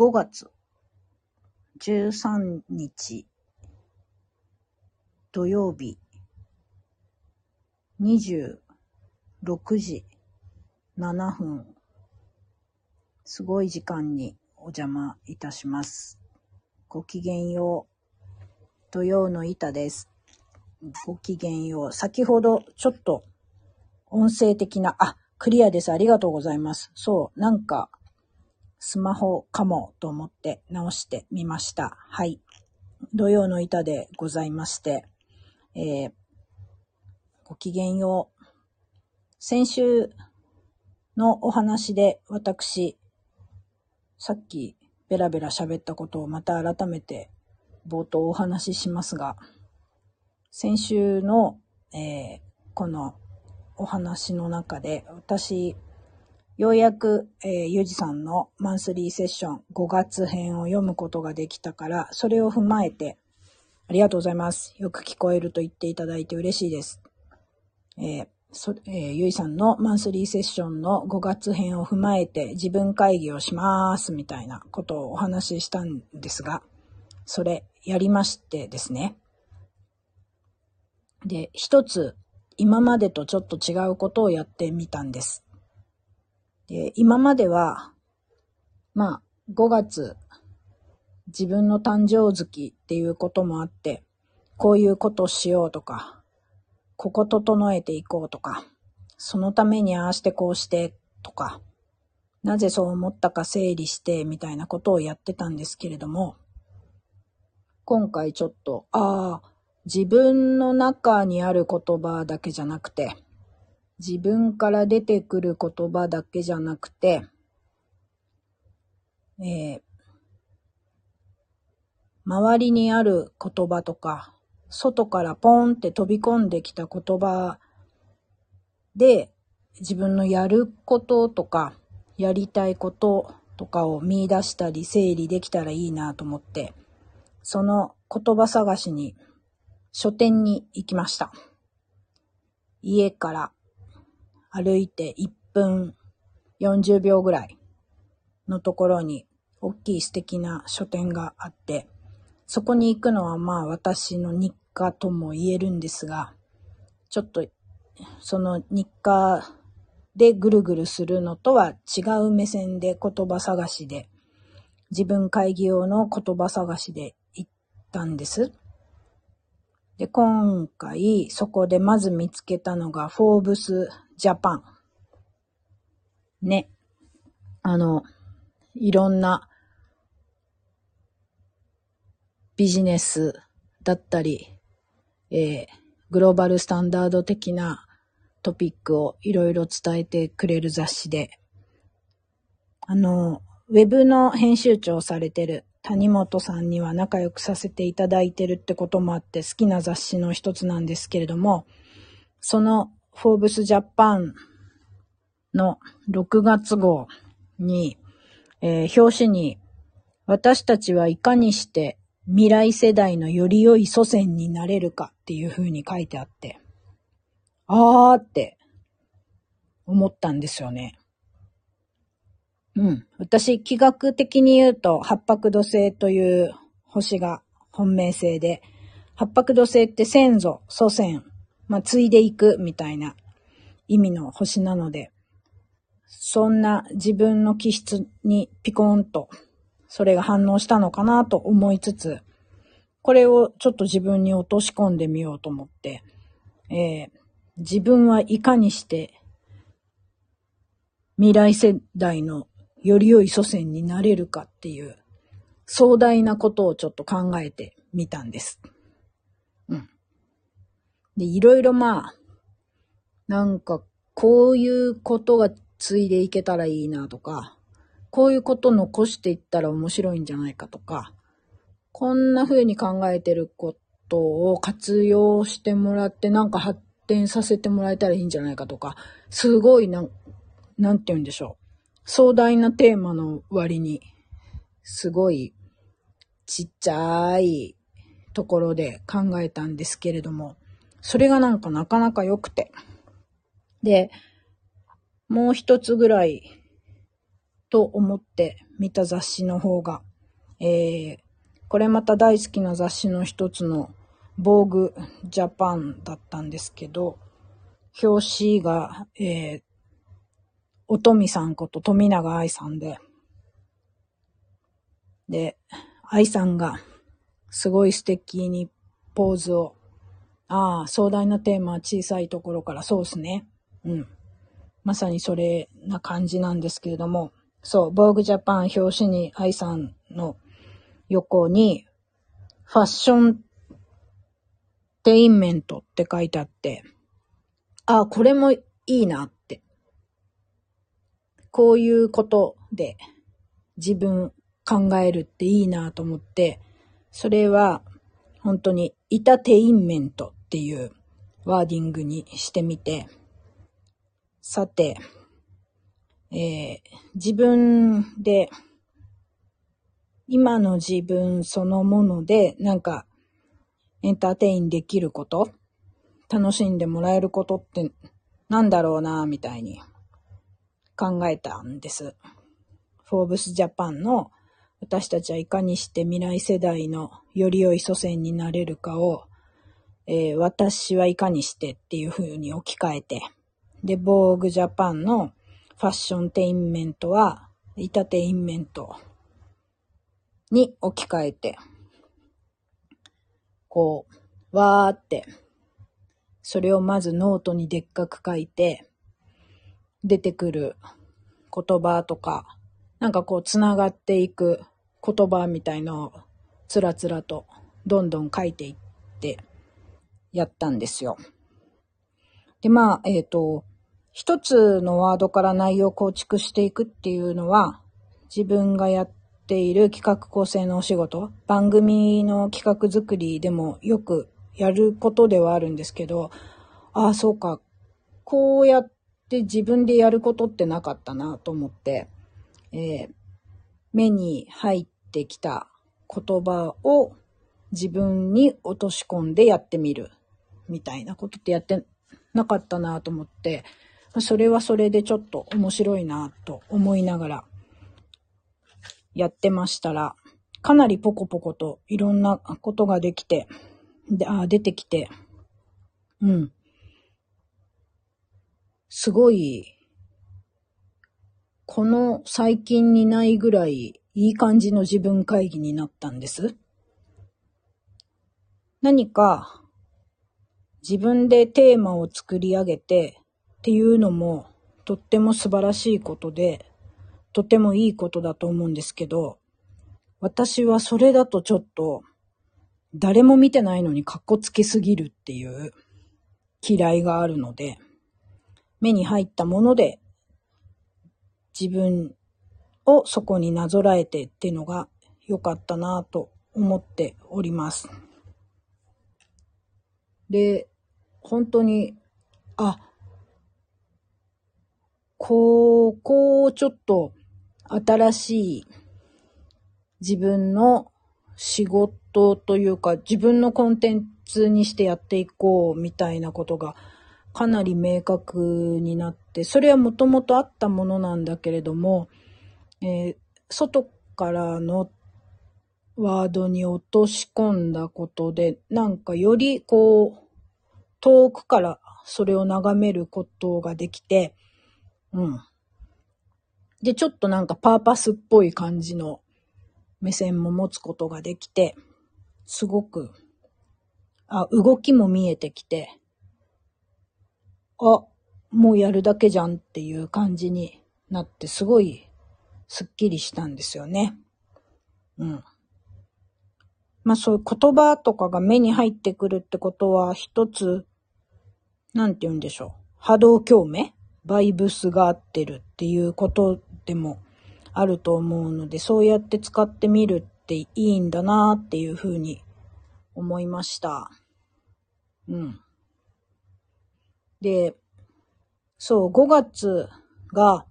5月13日土曜日26時7分すごい時間にお邪魔いたします。ごきげんよう。土曜の板です。ごきげんよう。先ほどちょっと音声的な、あ、クリアです。ありがとうございます。そう、なんかスマホかもと思って直してみました。はい。土曜の板でございまして、えー、ごきげんよう。先週のお話で私、さっきベラベラ喋ったことをまた改めて冒頭お話ししますが、先週の、えーこのお話の中で私、ようやく、えーゆじさんのマンスリーセッション5月編を読むことができたから、それを踏まえて、ありがとうございます。よく聞こえると言っていただいて嬉しいです。えーそえーゆいさんのマンスリーセッションの5月編を踏まえて自分会議をしますみたいなことをお話ししたんですが、それやりましてですね。で、一つ今までとちょっと違うことをやってみたんです。で、今までは、まあ、5月、自分の誕生月っていうこともあって、こういうことしようとか、ここ整えていこうとか、そのためにああしてこうしてとか、なぜそう思ったか整理してみたいなことをやってたんですけれども、今回ちょっと、ああ、自分の中にある言葉だけじゃなくて、自分から出てくる言葉だけじゃなくて、えー周りにある言葉とか、外からポンって飛び込んできた言葉で、自分のやることとか、やりたいこととかを見出したり整理できたらいいなと思って、その言葉探しに書店に行きました。家から歩いて1分40秒ぐらいのところに大きい素敵な書店があって、そこに行くのはまあ私の日課とも言えるんですが、ちょっとその日課でぐるぐるするのとは違う目線で言葉探しで、自分会議用の言葉探しで行ったんです。で、今回そこでまず見つけたのがフォーブスジャパン。ね。あの、いろんなビジネスだったり、えーグローバルスタンダード的なトピックをいろいろ伝えてくれる雑誌で、あの、ウェブの編集長をされてる谷本さんには仲良くさせていただいてるってこともあって好きな雑誌の一つなんですけれども、そのフォーブスジャパンの6月号に、えー表紙に私たちはいかにして未来世代のより良い祖先になれるかっていう風に書いてあって、あーって思ったんですよね。うん。私、気学的に言うと、八白土星という星が本命星で、八白土星って先祖、祖先、まあ、継いでいくみたいな意味の星なので、そんな自分の気質にピコーンと、それが反応したのかなと思いつつ、これをちょっと自分に落とし込んでみようと思って、えー自分はいかにして未来世代のより良い祖先になれるかっていう壮大なことをちょっと考えてみたんです。うん。で、いろいろまあ、なんかこういうことが継いでいけたらいいなとか、こういうこと残していったら面白いんじゃないかとか、こんな風に考えてることを活用してもらってなんか発展させてもらえたらいいんじゃないかとか、すごいなん、なんて言うんでしょう。壮大なテーマの割に、すごいちっちゃいところで考えたんですけれども、それがなんかなかなか良くて。で、もう一つぐらいと思って見た雑誌の方が、えー、これまた大好きな雑誌の一つの、防具ジャパンだったんですけど、表紙が、えー、おとみさんこと富永愛さんで、で、愛さんがすごい素敵にポーズを、ああ、壮大なテーマは小さいところからそうですね。うん。まさにそれな感じなんですけれども、そう、防具ジャパン表紙に愛さんの横に、ファッションテインメントって書いてあって、ああ、これもいいなっ。こういうことで自分考えるっていいなと思って、それは本当にイタテインメントっていうワーディングにしてみて、さて、えー、自分で、今の自分そのもので、なんか、エンターテインできること楽しんでもらえることってなんだろうな、みたいに考えたんです。フォーブスジャパンの私たちはいかにして未来世代のより良い祖先になれるかを、えー、私はいかにしてっていう風に置き換えて、で、 VOGUE JAPAN のファッションテインメントは、イタテインメントに置き換えて、こう、わーって、それをまずノートにでっかく書いて、出てくる言葉とか、なんかこう、つながっていく言葉みたいのを、つらつらと、どんどん書いていって、やったんですよ。で、まあ、えっ、ー、と、一つのワードから内容を構築していくっていうのは、自分がやっている企画構成のお仕事、番組の企画作りでもよくやることではあるんですけど、ああ、そうか、こうやってて自分でやることってなかったなと思って、えー、目に入ってきた言葉を自分に落とし込んでやってみるみたいなことってやってなかったなと思って、それはそれでちょっと面白いなと思いながらやってましたら、かなりポコポコといろんなことができて、で、あ、出てきて、うん。すごい、この最近にないぐらいいい感じの自分会議になったんです。何か自分でテーマを作り上げてっていうのもとっても素晴らしいことで、とてもいいことだと思うんですけど、私はそれだとちょっと、誰も見てないのにカッコつけすぎるっていう嫌いがあるので、目に入ったもので自分をそこになぞらえてっていうのが良かったなと思っております。で、本当に、あ、ここをちょっと新しい自分の仕事というか自分のコンテンツにしてやっていこうみたいなことがかなり明確になって、それはもともとあったものなんだけれども、えー、外からのワードに落とし込んだことで、なんかよりこう、遠くからそれを眺めることができて、うん。で、ちょっとなんかパーパスっぽい感じの目線も持つことができて、すごく、あ、動きも見えてきて、あ、もうやるだけじゃんっていう感じになって、すごいすっきりしたんですよね。うん。まあそういう言葉とかが目に入ってくるってことは一つ、なんて言うんでしょう。波動共鳴？バイブスが合ってるっていうことでもあると思うので、そうやって使ってみるっていいんだなっていうふうに思いました。うん。で、そう、5月が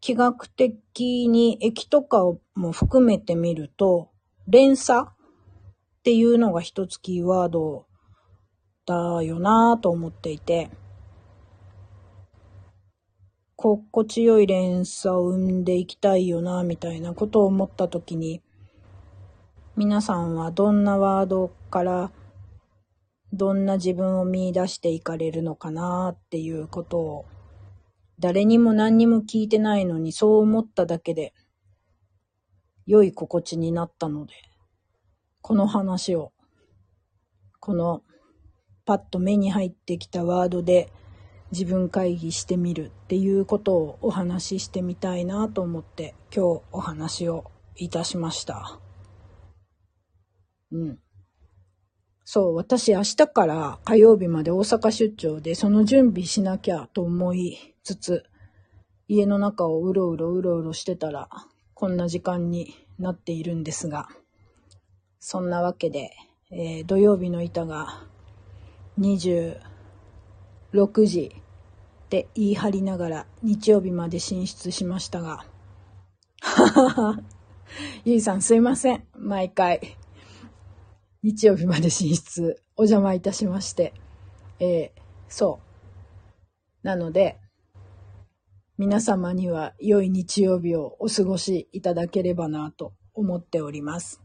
気学的に駅とかも含めてみると、連鎖っていうのが一つキーワードだよなぁと思っていて、心地よい連鎖を生んでいきたいよな、みたいなことを思ったときに、皆さんはどんなワードからどんな自分を見出していかれるのかなっていうことを誰にも何にも聞いてないのにそう思っただけで良い心地になったのでこの話をこのパッと目に入ってきたワードで自分会議してみるっていうことをお話ししてみたいなと思って今日お話をいたしました。うん。そう、私明日から火曜日まで大阪出張でその準備しなきゃと思いつつ、家の中をうろうろうろうろしてたら、こんな時間になっているんですが、そんなわけで、えー、土曜日の板が26時って言い張りながら日曜日まで進出しましたが、ははは、ゆいさんすいません、毎回。日曜日まで進出、お邪魔いたしまして、えー、そう。なので、皆様には良い日曜日をお過ごしいただければなと思っております。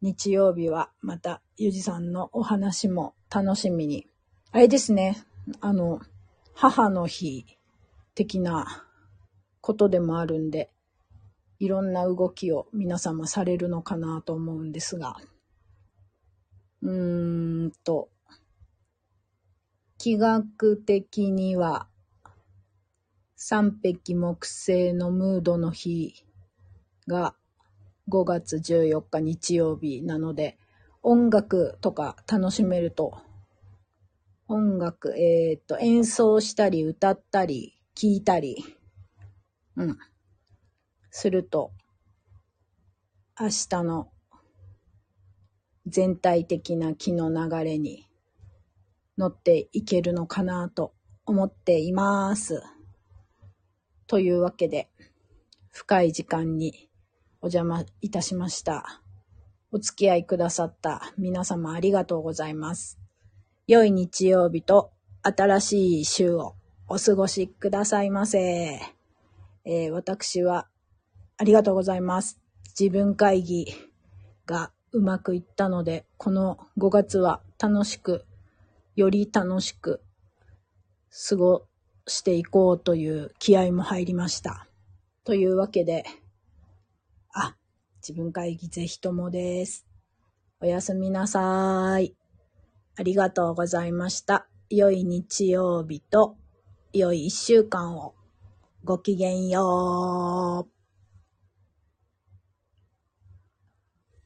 日曜日はまたゆじさんのお話も楽しみに。あれですね、あの、母の日的なことでもあるんで、いろんな動きを皆様されるのかなと思うんですが。うーんと、気学的には、三匹木星のムードの日が5月14日日曜日なので、音楽とか楽しめると、音楽、えっ、と、演奏したり歌ったり聴いたり、うん、すると、明日の全体的な気の流れに乗っていけるのかなと思っています。というわけで、深い時間にお邪魔いたしました。お付き合いくださった皆様ありがとうございます。良い日曜日と新しい週をお過ごしくださいませ。えー、私はありがとうございます。自分会議がうまくいったので、この5月は楽しく、より楽しく過ごしていこうという気合も入りました。というわけで、あ、自分会議ぜひともです。おやすみなさい。ありがとうございました。良い日曜日と良い一週間をごきげんよう。